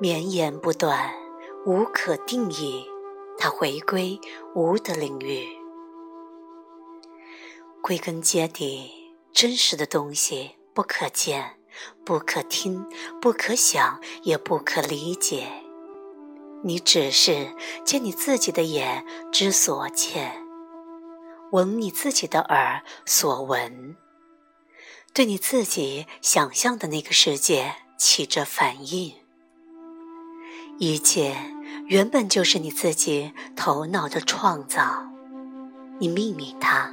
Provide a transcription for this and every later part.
绵延不断，无可定义。它回归无的领域。归根结底，真实的东西不可见、不可听、不可想，也不可理解。你只是借你自己的眼之所见，闻你自己的耳所闻，对你自己想象的那个世界起着反应。一切原本就是你自己头脑的创造，你命名它，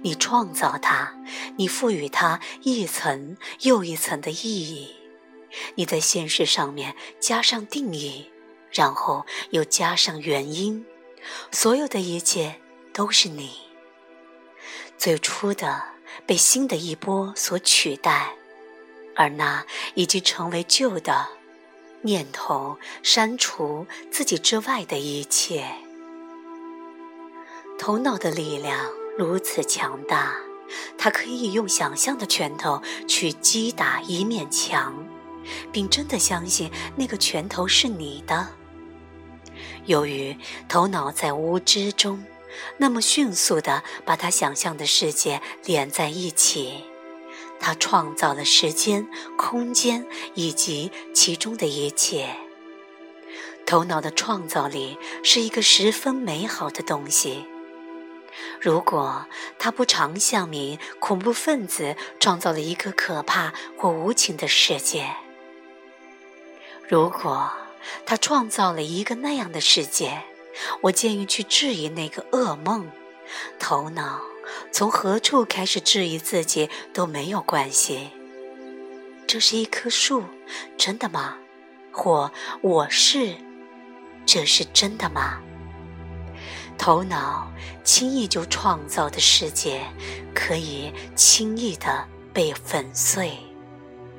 你创造它，你赋予它一层又一层的意义，你在现实上面加上定义，然后又加上原因，所有的一切都是你。最初的被新的一波所取代，而那已经成为旧的。念头删除自己之外的一切。头脑的力量如此强大，它可以用想象的拳头去击打一面墙，并真的相信那个拳头是你的。由于头脑在无知中，那么迅速地把他想象的世界连在一起。他创造了时间、空间以及其中的一切。头脑的创造力是一个十分美好的东西。如果他不常向你恐怖分子创造了一个可怕或无情的世界，如果他创造了一个那样的世界，我建议去质疑那个噩梦。头脑。从何处开始质疑自己都没有关系。这是一棵树，真的吗？或我是，这是真的吗？头脑轻易就创造的世界，可以轻易的被粉碎。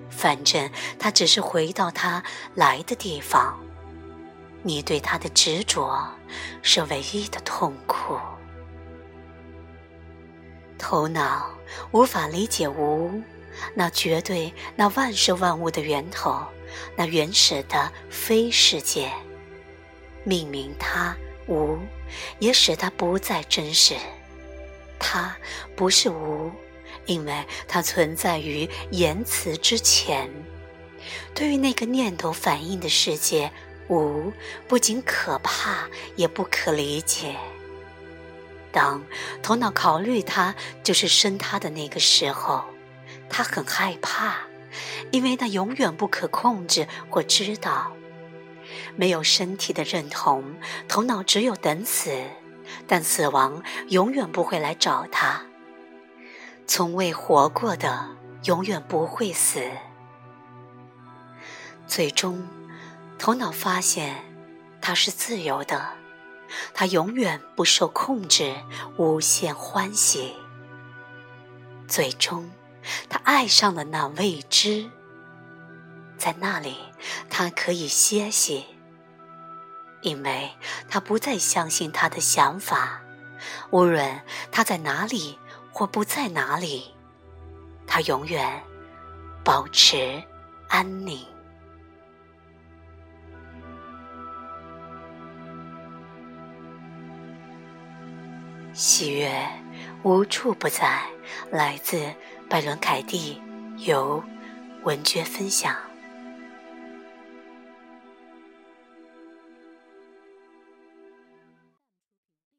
反正它只是回到它来的地方。你对它的执着，是唯一的痛苦。头脑无法理解无，那绝对、那万事万物的源头，那原始的非世界。命名它无，也使它不再真实。它不是无，因为它存在于言辞之前。对于那个念头反应的世界，无不仅可怕，也不可理解。当头脑考虑他就是生他的那个时候，他很害怕，因为那永远不可控制或知道。没有身体的认同，头脑只有等死，但死亡永远不会来找他。从未活过的永远不会死。最终，头脑发现他是自由的。他永远不受控制，无限欢喜。最终，他爱上了那未知，在那里他可以歇息，因为他不再相信他的想法。无论他在哪里或不在哪里，他永远保持安宁。喜悦无处不在，来自拜伦·凯蒂，由文娟分享。